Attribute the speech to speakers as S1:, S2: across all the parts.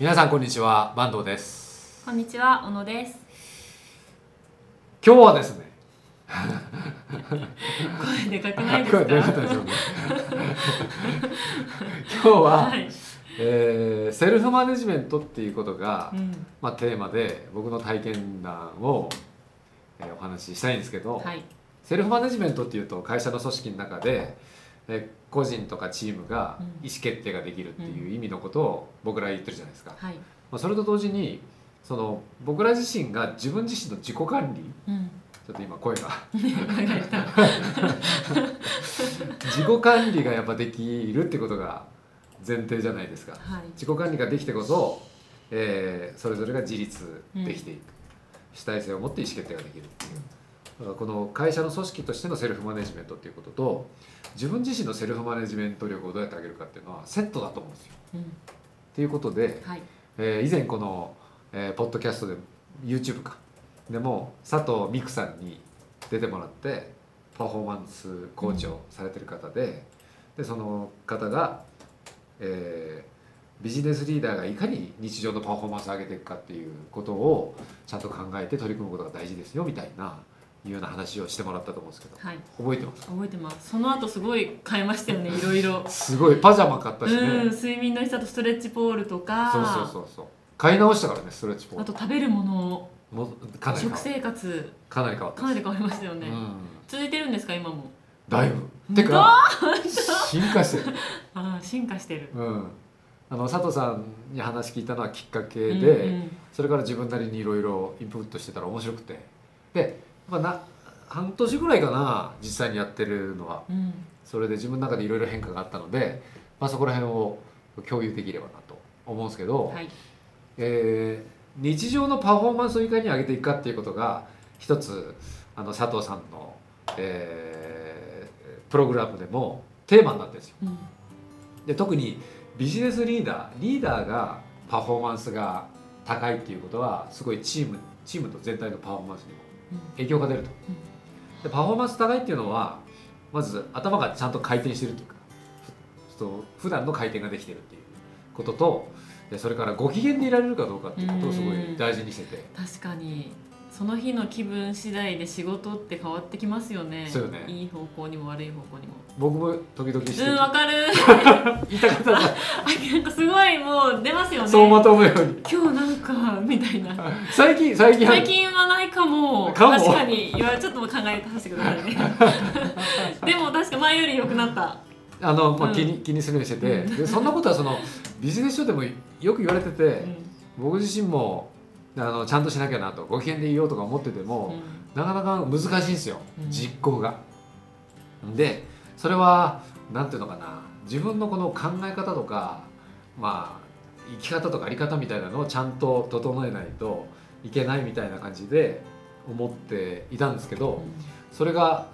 S1: 皆さんこんにちは坂東です。
S2: こんにちは小野です。
S1: 今日はですね
S2: 声でかくないですか？
S1: 今日は、
S2: はい、
S1: えーセルフマネジメントっていうことが、
S2: うん、
S1: まあ、テーマで僕の体験談を、えーお話ししたいんですけど、
S2: はい。
S1: セルフマネジメントっていうと会社の組織の中で、えー個人とかチームが
S2: うん。
S1: 意思決定ができるっていう意味のことを僕ら言ってるじゃないですか、
S2: はい、
S1: まあ、それと同時にその僕ら自身が自分自身の自己管理
S2: うん、
S1: ちょっと今声が。自己管理がやっぱできるってことが前提じゃないですか。
S2: はい、
S1: 自己管理ができてこそ、えーそれぞれが自立できていく、主体性を持って意思決定ができるっていうこの会社の組織としてのセルフマネジメントっていうことと自分自身のセルフマネジメント力をどうやって上げるかっていうのはセットだと思うんですよ。
S2: うん、
S1: っていうことで、
S2: はい、
S1: えー以前この、えーポッドキャストで YouTube か。でも佐藤美久さんに出てもらってパフォーマンスコーチをされてる方で,、でその方が、えービジネスリーダーがいかに日常のパフォーマンスを上げていくかっていうことをちゃんと考えて取り組むことが大事ですよみたいないうような話をしてもらったと思うんですけど
S2: はい、
S1: 覚えてます？
S2: 覚えてます。その後すごい変えましたよね、いろいろ。
S1: すごいパジャマ買ったしね、
S2: うん、睡眠の日とストレッチポールとか、
S1: そうそうそうそう。買い直したからねストレッチポール。
S2: あと食べるもの、
S1: もかなり
S2: 食生活、
S1: かなり変わった
S2: かなり変わりましたよね。
S1: うん。
S2: 続いてるんですか、今も。
S1: だいぶ。てか進化してる、
S2: ああ、進化してる。
S1: うん、あの佐藤さんに話聞いたのはきっかけで、
S2: うんうん。
S1: それから自分なりにいろいろインプットしてたら面白くて。で、まあ、な半年ぐらいかな実際にやってるのは。
S2: うん、
S1: それで自分の中でいろいろ変化があったので、まあ、そこら辺を共有できればなと思うんですけど、
S2: はい、
S1: えー日常のパフォーマンスをいかに上げていくかっていうことが一つあの佐藤さんの、えープログラムでもテーマになってるんですよ。
S2: うん、
S1: で特にビジネスリーダーリーダーがパフォーマンスが高いっていうことはすごいチームチームと全体のパフォーマンスにも影響が出ると。でパフォーマンス高いっていうのはまず頭がちゃんと回転してるというかふと普段の回転ができてるっていうこととでそれからご機嫌でいられるかどうかっていうことをすごい大事にしてて。
S2: 確かにその日の気分次第で仕事って変わってきますよね。
S1: そうよね。
S2: いい方向にも悪い方向にも。
S1: 僕も時々して
S2: うんわかる。
S1: 言いたかった
S2: かすごいもう出ますよね。
S1: そうまとむように。
S2: 今日なんかみたいな。
S1: 最近最近。
S2: 最近はないかも。
S1: かも。
S2: 確かに。言われちょっと考えさせてくださいね。でも確か前より良くなった。
S1: あの、まあ、
S2: うん。
S1: 気に気にするようにしてて、
S2: うん。
S1: でそんなことはそのビジネス書でもよく言われてて、
S2: うん。
S1: 僕自身もあのちゃんとしなきゃなとご機嫌でいようとか思ってても、なかなか難しいんですよ、
S2: うん。
S1: 実行が。でそれはなんていうのかな自分のこの考え方とかまあ生き方とかあり方みたいなのをちゃんと整えないといけないみたいな感じで思っていたんですけど、それが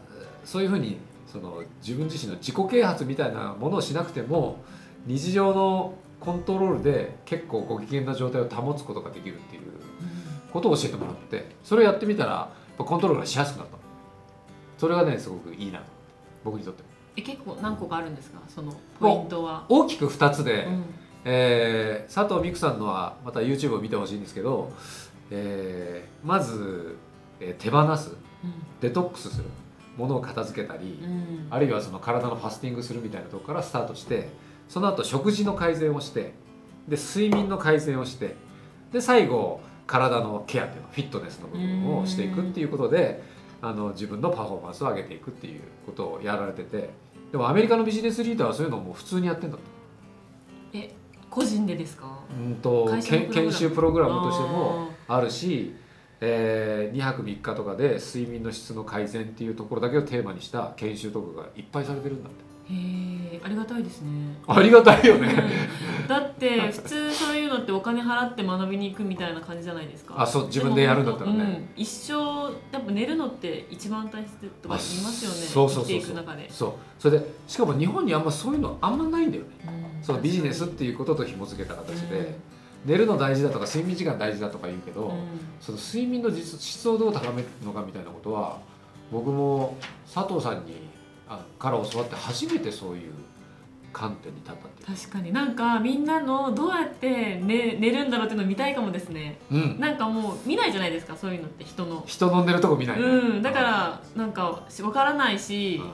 S1: そういうふうにその自分自身の自己啓発みたいなものをしなくても日常のコントロールで結構ご機嫌な状態を保つことができるっていうことを教えてもらってそれをやってみたらコントロールがしやすくなった。それがねすごくいいなと。僕にとって
S2: え結構何個かあるんですか？そのポイントは、
S1: 大きく2つで、
S2: うん。
S1: えー佐藤美久さんのはまた YouTube を見てほしいんですけど、えーまず、えー手放す。デトックスする。ものを片付けたり、
S2: うん。うん
S1: あるいはその体のファスティングするみたいなところからスタートしてその後食事の改善をしてで睡眠の改善をしてで最後体のケアっていうのフィットネスの部分をしていくっていうことであの自分のパフォーマンスを上げていくっていうことをやられててでもアメリカのビジネスリーダーはそういうのをもう普通にやってんだと。
S2: え個人でですか？
S1: うんと研修プログラムとしてもあるし、え2泊3日とかで睡眠の質の改善っていうところだけをテーマにした研修とかがいっぱいされてるんだって
S2: へえありがたいですね。
S1: ありがたいよね、
S2: うん。だって 普通そういうのってお金払って学びに行くみたいな感じじゃないですか。
S1: あそう自分でやるんだったらね。
S2: うん。一生やっぱ寝るのって一番大切とか言いますよね。
S1: あそうそうそうそう。
S2: 生きていく中で、
S1: そう。それでしかも日本にあんまそういうのあんまないんだよね。
S2: うん。
S1: そのビジネスっていうことと紐付けた形で、
S2: うん。
S1: 寝るの大事だとか睡眠時間大事だとか言うけど、
S2: うん。
S1: その睡眠の実質をどう高めるのかみたいなことは僕も佐藤さんにあから教わって初めてそういう観点に立ったっていう。
S2: 確かに。なんかみんなのどうやって寝寝るんだろうっていうのを見たいかもですね。
S1: うん。
S2: なんかもう見ないじゃないですかそういうのって。人の。
S1: 人の寝るとこ見ないね
S2: うん。だからなんかわからないし
S1: うん。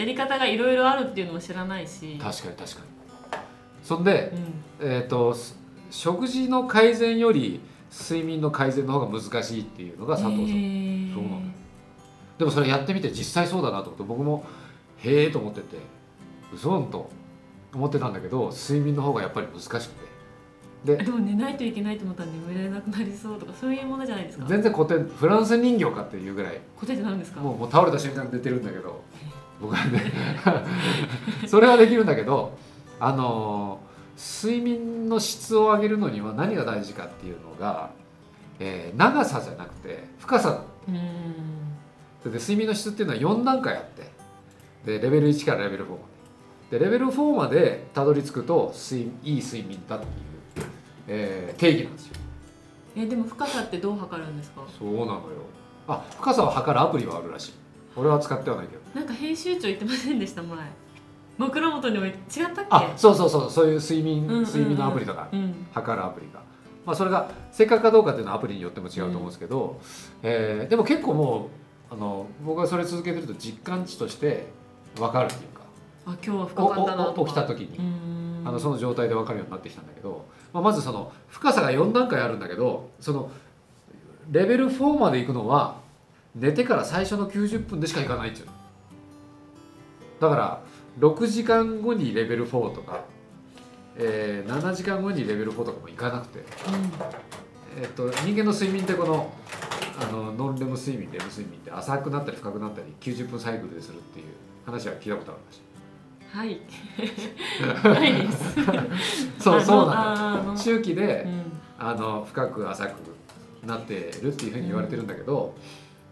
S2: やり方がいろいろあるっていうのも知らないし。
S1: 確かに確かに。そんで
S2: う、ん。
S1: えー、とす食事の改善より睡眠の改善の方が難しいっていうのが佐藤さん、
S2: へー。
S1: そうなの。でもそれやってみて実際そうだなと思って僕もへえと思ってて嘘んと思ってたんだけど睡眠の方がやっぱり難しくて。で
S2: でも寝ないといけないと思ったら眠れなくなりそうとかそういうものじゃないですか？
S1: 全然古典フランス人形かっていうぐらい。
S2: 答えって何ですか？
S1: もうもう倒れた瞬間寝てるんだけど 僕はね。それはできるんだけどあのー睡眠の質を上げるのには何が大事かっていうのが、えー長さじゃなくて深さ。で睡眠の質っていうのは4段階あってでレベル1からレベル4まででレベル4までたどり着くと睡いい睡眠だっていう、えー定義なんですよ。
S2: えでも深さってどう測るんですか？
S1: そうなのよ。あ深さを測るアプリはあるらしい。俺は使ってはないけど。
S2: なんか編集長言ってませんでした前。枕元に置いて違ったっけ？
S1: あそうそうそう。そういう睡眠、
S2: うんうんうん。
S1: 睡眠のアプリとか
S2: うん。
S1: 測るアプリが、まあ、それが正確かどうかっていうのはアプリによっても違うと思うんですけど、えーでも結構もうあの僕がそれ続けてると実感値として分かるっていうか。
S2: あ今日は深
S1: お
S2: か。ったな
S1: 起きた時に。あのその状態で分かるようになってきたんだけど、まあ、まずその深さが4段階あるんだけどそのレベル4まで行くのは寝てから最初の90分でしか行かないっていう。のだから6時間後にレベル4とか、えー7時間後にレベル4とかも行かなくて、えっと人間の睡眠ってこのあのノンレム睡眠レム睡眠って浅くなったり深くなったり90分サイクルでするっていう話は聞いたことあるらしい
S2: はい。ないです。
S1: そうそうなの。
S2: あの。あの
S1: 周期で
S2: うん。
S1: あの深く浅くなってるっていうふうに言われてるんだけど、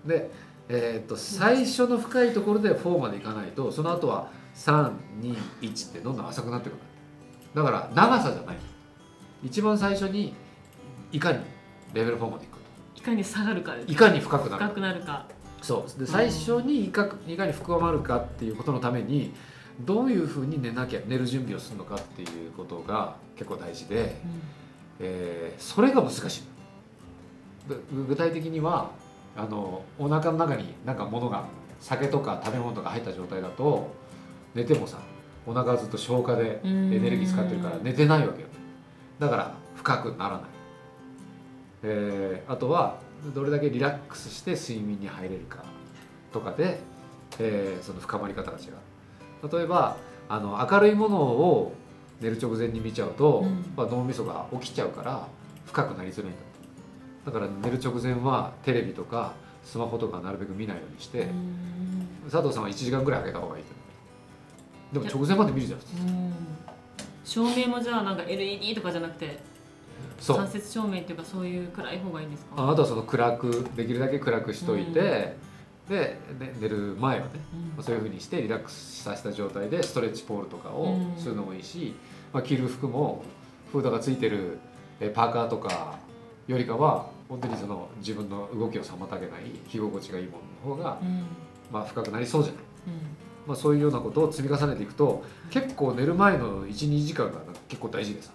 S1: で、えー、と最初の深いところで4までいかないとその後は321ってどんどん浅くなってくる。だから長さじゃない。一番最初にいかにレベル4までいくか。
S2: いかに下がるか
S1: といかに深くなる
S2: 深
S1: か
S2: くなるか
S1: そう。で最初にいかいかに深まるかっていうことのためにどういうふうに寝なきゃ寝る準備をするのかっていうことが結構大事で。えーそれが難しい。ぐ具体的にはあのお腹の中になんか物が酒とか食べ物とか入った状態だと寝てもさお腹がずっと消化でエネルギー使ってるから寝てないわけよ。だから深くならない、えーあとはどれだけリラックスして睡眠に入れるかとかで、えーその深まり方が違う。例えばあの明るいものを寝る直前に見ちゃうと、
S2: うん。
S1: まあ、脳みそが起きちゃうから深くなりづらいんだだから寝る直前はテレビとかスマホとかなるべく見ないようにして、
S2: うん。
S1: 佐藤さんは1時間ぐらい空けた方がいいでも直前まで見るじゃん
S2: 照明もじゃあなんか LED とかじゃなくて間接照明っていうかそういう暗い方がいいんですか？
S1: ああとはその暗くできるだけ暗くしといて、で、ね、寝る前はね
S2: うん。
S1: そういうふうにしてリラックスさせた状態でストレッチポールとかを
S2: うん。
S1: するのもいいし、まあ、着る服もフードがついてるえパーカーとかよりかは本当にその自分の動きを妨げない着心地がいいものの方が、
S2: うん。
S1: まあ、深くなりそうじゃない、
S2: うん。
S1: まあ、そういうようなことを積み重ねていくと結構寝る前の12時間が結構大事でさ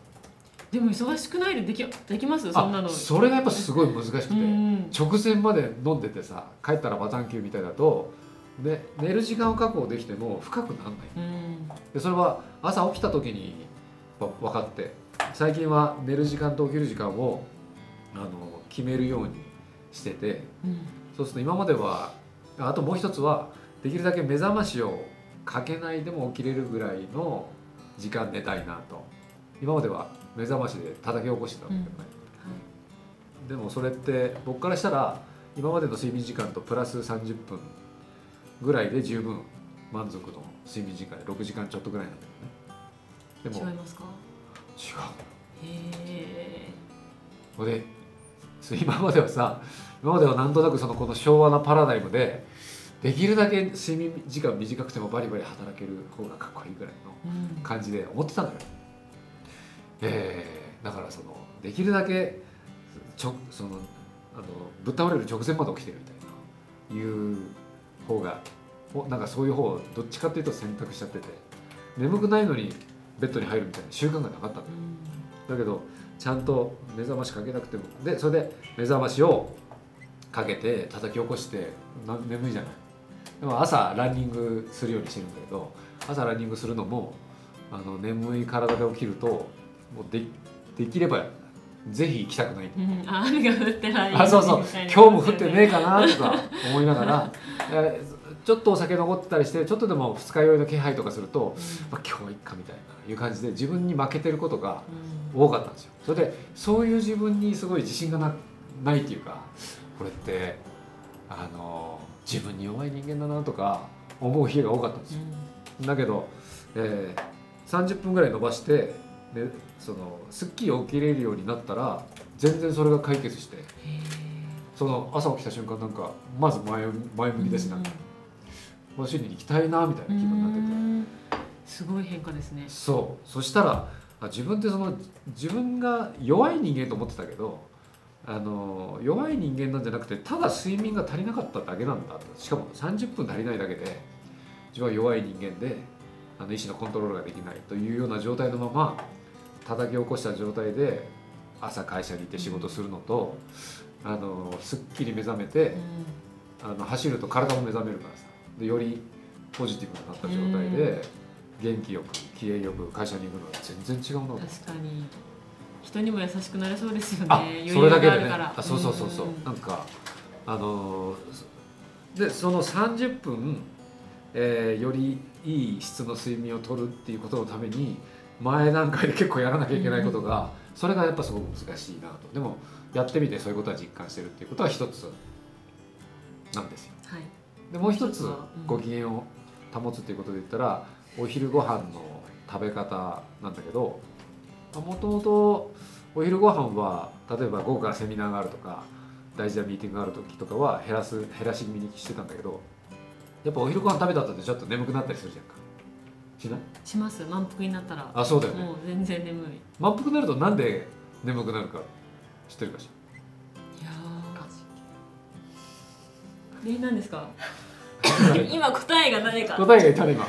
S2: でも忙しくないでできできます？そんなの。
S1: あそれがやっぱすごい難しくて。
S2: うん。
S1: 直前まで飲んでてさ帰ったらバタンキューみたいだとで寝る時間を確保できても深くならない。
S2: うん。
S1: でそれは朝起きた時にわ分かって。最近は寝る時間と起きる時間をあの決めるようにしてて。
S2: うん。
S1: そうすると今まではあともう一つはできるだけ目覚ましをかけないでも起きれるぐらいの時間寝たいなと。今までは目覚ましで叩き起こしてたんだけどね、でもそれって僕からしたら今までの睡眠時間とプラス30分ぐらいで十分満足の睡眠時間で6時間ちょっとぐらいなんだよね。でも
S2: 違いますか？
S1: 違う。
S2: へえ
S1: これで今まではさ今まではなんとなくそのこの昭和なパラダイムでできるだけ睡眠時間短くてもバリバリ働ける方がかっこいいぐらいの
S2: うん。
S1: 感じで思ってたんだよ、えーだからそのできるだけちょそのあのぶっ倒れる直前まで起きてるみたいないう方がおなんかそういう方をどっちかっていうと選択しちゃってて眠くないのにベッドに入るみたいな習慣がなかったんだよ。
S2: うん。
S1: だけどちゃんと目覚ましかけなくてもでそれで目覚ましをかけて叩き起こしてな眠いじゃない。でも朝ランニングするようにしてるんだけど朝ランニングするのもあの眠い体で起きるともうでできればぜひ行きたくない。
S2: うん。あ雨が降ってない。
S1: あそうそう。今日も降ってねえかなとか思いながら。えちょっとお酒残ってたりしてちょっとでも二日酔いの気配とかすると、まあ、今日はいっかみたいないう感じで自分に負けてることが
S2: うん。
S1: 多かったんですよ。それでそういう自分にすごい自信がなないっていうかこれってあの自分に弱い人間だなとか思う日が多かったんですよ。だけど、えー30分ぐらい伸ばしてでそのすっきり起きれるようになったら全然それが解決して
S2: へ
S1: その朝起きた瞬間なんかまず前前向きだしな。んか甲子園に行きたいなみたいな気分になってて。
S2: てすごい変化ですね。
S1: そう。そしたらあ自分ってその自分が弱い人間と思ってたけどあの弱い人間なんじゃなくてただ睡眠が足りなかっただけなんだ。としかも30分足りないだけで自分は弱い人間であの意思のコントロールができないというような状態のまま叩き起こした状態で朝会社に行って仕事するのと、あのすっきり目覚めて、あの走ると体も目覚めるからさ。でよりポジティブになった状態で、元気よく気合よく会社に行くのは全然違うなと
S2: 確かに。人にも優しくなれそうですよね。
S1: それだけでね。
S2: があ
S1: そうそうそうそう、
S2: ん
S1: なんかあのーでその30分、えーよりいい質の睡眠をとるっていうことのために前段階で結構やらなきゃいけないことが、それがやっぱすごく難しいなと。でもやってみてそういうことは実感してるっていうことは一つなんですよ。
S2: はい。
S1: でもう一つご機嫌を保つっていうことで言ったらお昼ご飯の食べ方なんだけどもともとお昼ご飯は例えば午後からセミナーがあるとか大事なミーティングがある時とかは減らす減らし気味にしてたんだけどやっぱお昼ご飯食べた後ってちょっと眠くなったりするじゃんかしない？
S2: します。満腹になったら。
S1: あそうだよね。
S2: もう全然眠い。い
S1: 満腹になるとなんで眠くなるか知ってるかし
S2: やーえ何ですか？
S1: ら
S2: 今答えが何か。
S1: 答えがいたね今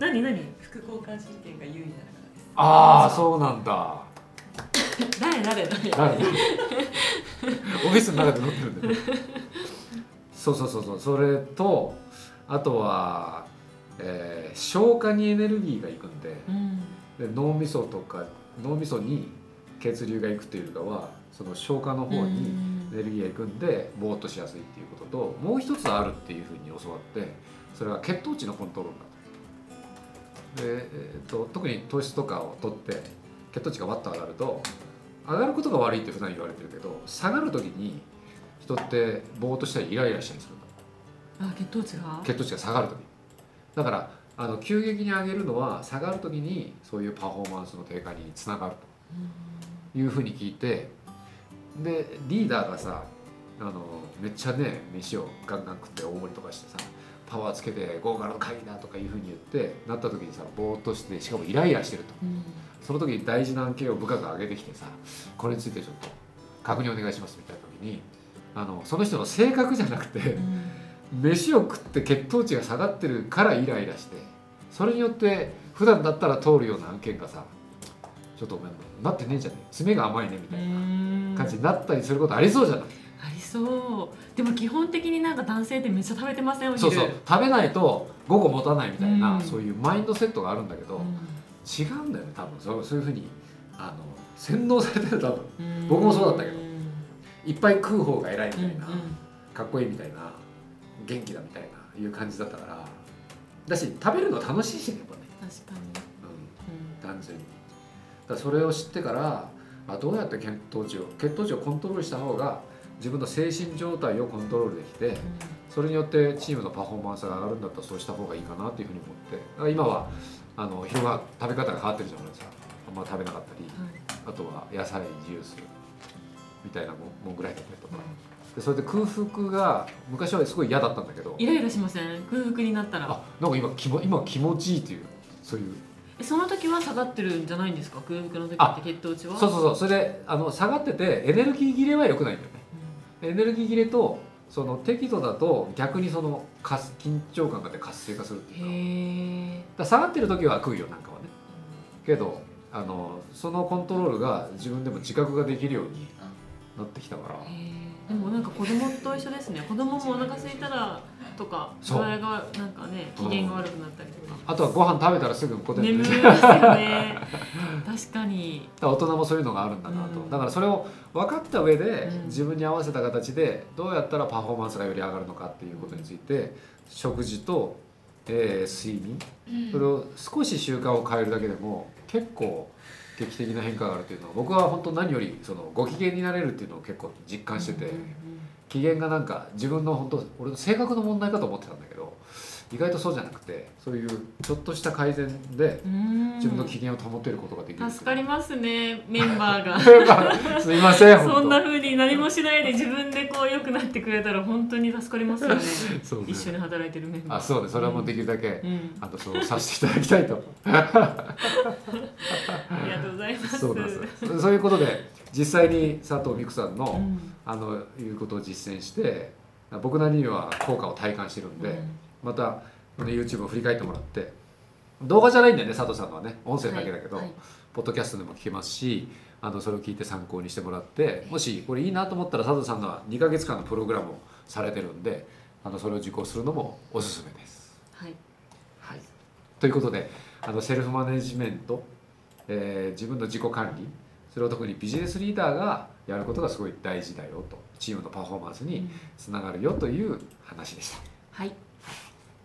S2: 何何？
S3: 副交感神経が優位なからです
S1: ああそうなんだ。
S2: 誰誰誰？
S1: 誰？オフィスの中で乗ってるんだよ。そうそうそうそう。それとあとは、えー消化にエネルギーがいくんで
S2: うん。
S1: で脳みそとか脳みそに血流がいくっていうよりかはその消化の方にエネルギーがいくんでぼーっとしやすいっていうことともう一つあるっていうふうに教わってそれは血糖値のコントロールだとで、えーと特に糖質とかを取って血糖値がわっと上がると上がることが悪いって普段言われてるけど下がる時に人ってぼーっとしたりイライラしたりする
S2: あ血糖値が？
S1: 血糖値が下がる時だからあの急激に上げるのは下がる時にそういうパフォーマンスの低下につながると。いうふうに聞いてでリーダーがさあのめっちゃね飯をガンガン食って大盛りとかしてさパワーつけて豪華な会議だとかいうふうに言ってなった時にさぼーっとしてしかもイライラしてると。
S2: うん。
S1: その時に大事な案件を部下が上げてきてさこれについてちょっと確認お願いしますみたいな時にあのその人の性格じゃなくて
S2: うん
S1: 飯を食って血糖値が下がってるからイライラしてそれによって普段だったら通るような案件がさちょっとお前なってねえじゃねえ爪が甘いねみたいな感じになったりすることありそうじゃない、
S2: ありそう。でも基本的になんか男性ってめっちゃ食べてませんお昼。
S1: そうそう。食べないと午後持たないみたいな、
S2: うん。
S1: そういうマインドセットがあるんだけど、
S2: うん。
S1: 違うんだよね多分。そうそういうふうにあの洗脳されてる多分。
S2: うん。
S1: 僕もそうだったけど。
S2: うん。
S1: いっぱい食う方が偉いみたいな、
S2: うん。
S1: かっこいいみたいな元気だみたいないう感じだったから。だし食べるの楽しいしねやっぱね、
S2: 確かに。
S1: うん、単純に。だそれを知ってからあどうやって血糖値を血糖値をコントロールした方が自分の精神状態をコントロールできてそれによってチームのパフォーマンスが上がるんだったらそうした方がいいかなっていうふうに思って。だから今はあの昼が食べ方が変わってるじゃないですか。あんま食べなかったり。
S2: うんはい。
S1: あとは野菜ジュースみたいなもんぐらいだったりとか。でそれで空腹が昔はすごい嫌だったんだけど。
S2: イライラしません？空腹になったら。
S1: あなんか今気も今気持ちいいっていうそういう。
S2: えその時は下がってるんじゃないんですか？空腹の時
S1: あ
S2: って血糖値は？
S1: そうそうそう。それであの下がっててエネルギー切れは良くないんだよねエネルギー切れとその適度だと逆にその緊張感があって活性化するっていうか。だ下がってる時は食うよなんかはね。けどあのそのコントロールが自分でも自覚ができるようになってきたから
S2: でもなんか子供と一緒ですね。子供もお腹空いたらとか
S1: そう。
S2: 具合がなんかね機嫌が悪くなったりとか。
S1: あとはご飯食べたらすぐこて
S2: 眠いですよね。確かに。
S1: ら大人もそういうのがあるんだなと、
S2: うん。
S1: だからそれを分かった上で
S2: うん。
S1: 自分に合わせた形でどうやったらパフォーマンスがより上がるのかっていうことについて食事と、えー睡眠。それを少し習慣を変えるだけでも結構劇的な変化があるっていうのは僕は本当何よりそのご機嫌になれるっていうのを結構実感してて、機嫌がなんか自分の本当俺の性格の問題かと思ってたんだけど意外とそうじゃなくてそういうちょっとした改善で自分の機嫌を保てることができる
S2: 助かりますねメンバーが。
S1: ますいません 本当。
S2: そんな風に何もしないで自分でこう良くなってくれたら本当に助かりますよね。
S1: そうね。
S2: 一緒に働いてるメンバー。
S1: あそうねそれはもうできるだけ、
S2: うん。
S1: あとそうさせていただきたいと
S2: ございます。
S1: そうなんです。そういうことで実際に佐藤美久さんの、
S2: うん。
S1: あのいうことを実践して僕なりには効果を体感してるんで、また、ね、YouTube を振り返ってもらって動画じゃないんだよね佐藤さんのはね音声だけだけど、
S2: はいはい。
S1: ポッドキャストでも聞けますしあのそれを聞いて参考にしてもらってもしこれいいなと思ったら佐藤さんのは2ヶ月間のプログラムをされてるんであのそれを受講するのもおすすめです。
S2: はい。
S1: はい、ということであのセルフマネジメント、えー自分の自己管理それを特にビジネスリーダーがやることがすごい大事だよとチームのパフォーマンスにつながるよという話でした。
S2: はい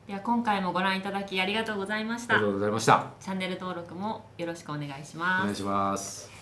S2: では今回もご覧いただきありがとうございました
S1: ありがとうございました。
S2: チャンネル登録もよろしくお願いし
S1: お
S2: ます
S1: 願いします。